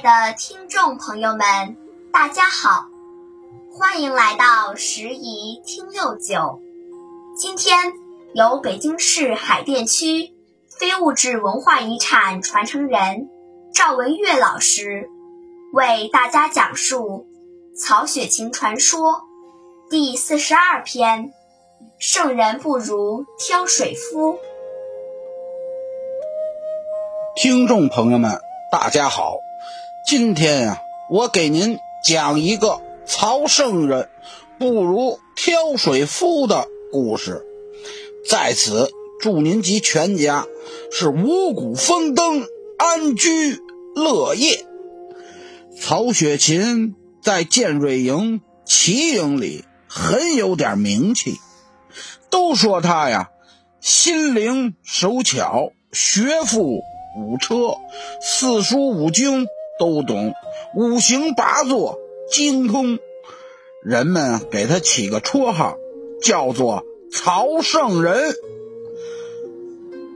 的听众朋友们，大家好，欢迎来到十宜听六九。今天由北京市海淀区非物质文化遗产传承人赵文月老师为大家讲述《曹雪芹传说》第四十二篇：圣人不如挑水夫。听众朋友们，大家好，今天呀，我给您讲一个曹圣人不如挑水夫的故事。在此祝您及全家是五谷丰登，安居乐业。曹雪芹在建瑞营、齐营里很有点名气，都说他呀，心灵手巧，学富。五车、四书五经都懂，五行八作精通。人们给他起个绰号，叫做曹圣人。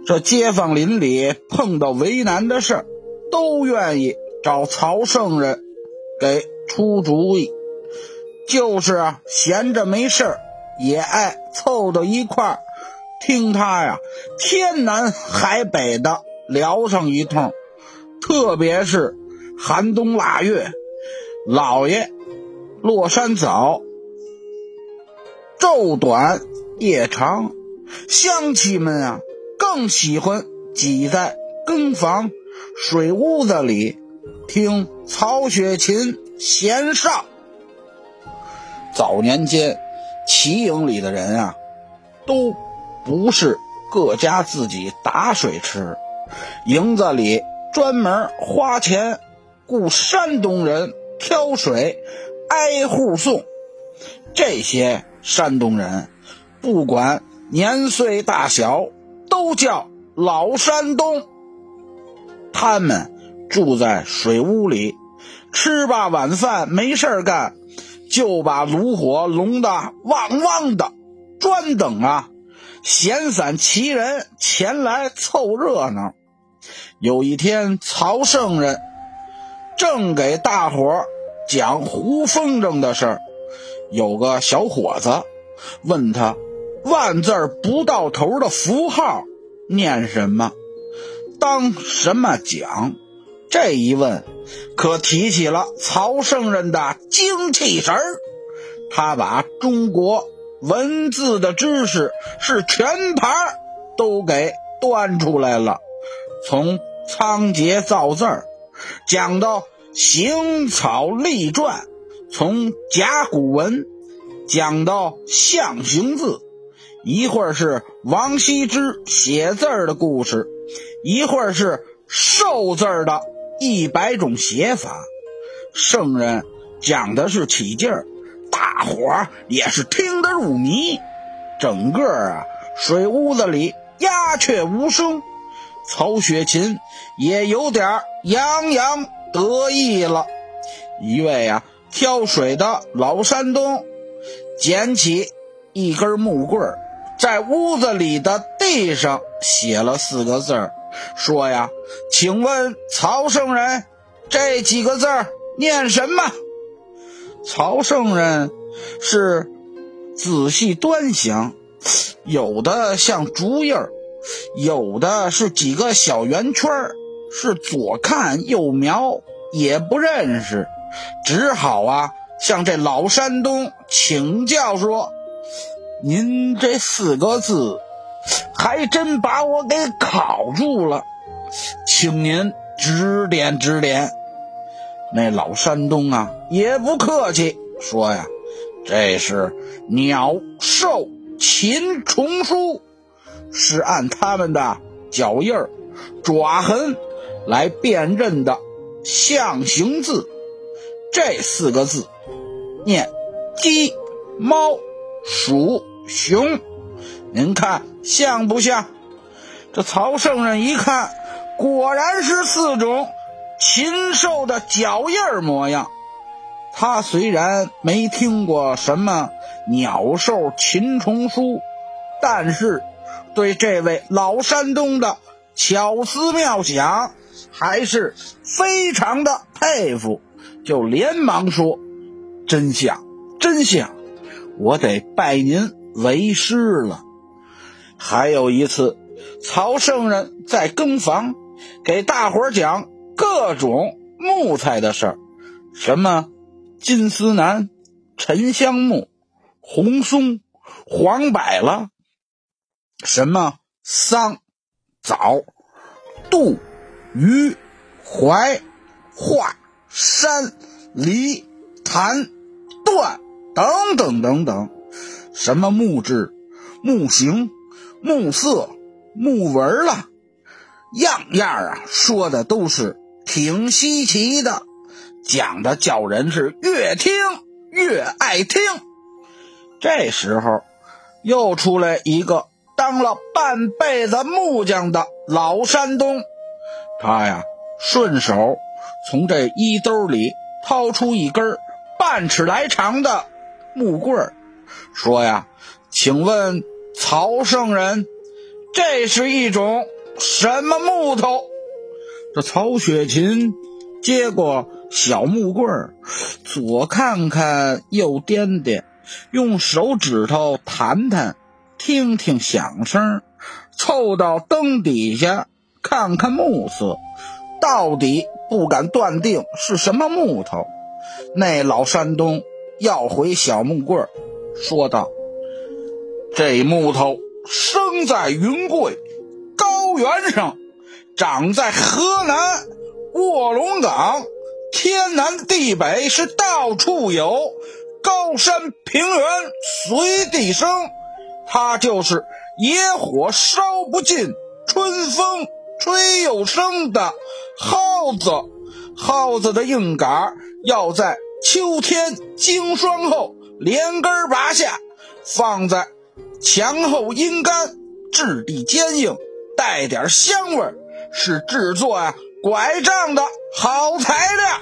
这街坊邻里碰到为难的事，都愿意找曹圣人给出主意。就是，闲着没事儿，也爱凑到一块儿，听他呀，天南海北的。聊上一通，特别是寒冬腊月，老爷落山早，昼短夜长，乡亲们啊更喜欢挤在更房水屋子里听曹雪芹闲上。早年间，齐营里的人啊，都不是各家自己打水吃。营子里专门花钱雇山东人挑水，挨户送。这些山东人不管年岁大小，都叫老山东。他们住在水屋里，吃罢晚饭没事干，就把炉火拢得旺旺的，专等啊闲散齐人前来凑热闹。有一天，曹圣人正给大伙讲胡风筝的事儿，有个小伙子问他万字不到头的符号念什么，当什么讲？这一问，可提起了曹圣人的精气神儿。他把中国文字的知识是全盘都给端出来了。从仓颉造字儿讲到行草隶篆，从甲骨文讲到象形字，一会儿是王羲之写字儿的故事，一会儿是寿字儿的一百种写法。圣人讲的是起劲儿，大伙儿也是听得入迷。整个啊，水屋子里鸦雀无声。曹雪芹也有点洋洋得意了。一位啊挑水的老山东捡起一根木棍，在屋子里的地上写了四个字说呀：“请问曹圣人，这几个字念什么？”曹圣人是仔细端详，有的像竹叶儿。有的是几个小圆圈是左看右瞄也不认识，只好啊向这老山东请教说：“您这四个字还真把我给考住了，请您指点指点。”那老山东啊也不客气，说呀：“这是鸟兽禽虫书。”是按他们的脚印儿、爪痕来辨认的象形字，这四个字念鸡、猫、鼠、熊，您看像不像？这曹圣人一看，果然是四种禽兽的脚印儿模样。他虽然没听过什么鸟兽禽虫书，但是。对这位老山东的巧思妙想还是非常的佩服，就连忙说：“真像，真像，我得拜您为师了。”还有一次，曹圣人在更房给大伙儿讲各种木材的事儿，什么金丝楠、沉香木、红松、黄柏了，什么桑、枣、杜、榆、槐、桦、山、梨、檀、椴等等等等，什么木质、木形。木色、木纹了，样样啊，说的都是挺稀奇的，讲的叫人是越听越爱听。这时候，又出来一个当了半辈子木匠的老山东，他呀，顺手从这衣兜里掏出一根半尺来长的木棍说呀：“请问。”曹圣人，这是一种什么木头？这曹雪芹接过小木棍儿，左看看，右掂掂，用手指头弹弹，听听响声，凑到灯底下看看木色，到底不敢断定是什么木头。那老山东要回小木棍儿，说道。这木头生在云贵高原上，长在河南卧龙岗，天南地北是到处有，高山平原随地生。它就是野火烧不尽，春风吹又生的蒿子。蒿子的硬杆要在秋天经霜后连根拔下，放在。墙后阴干，质地坚硬，带点香味是制作呀拐杖的好材料。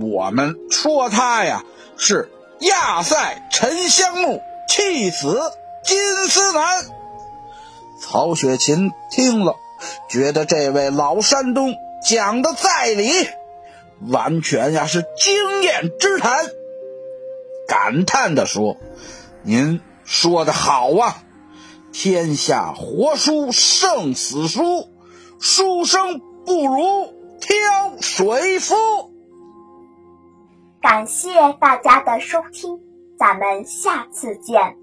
我们说它呀是亚塞沉香木，气子金丝楠。曹雪芹听了，觉得这位老山东讲的在理，完全呀是经验之谈，感叹地说：“您。”说的好啊！天下活书胜死书，书生不如挑水夫。感谢大家的收听，咱们下次见。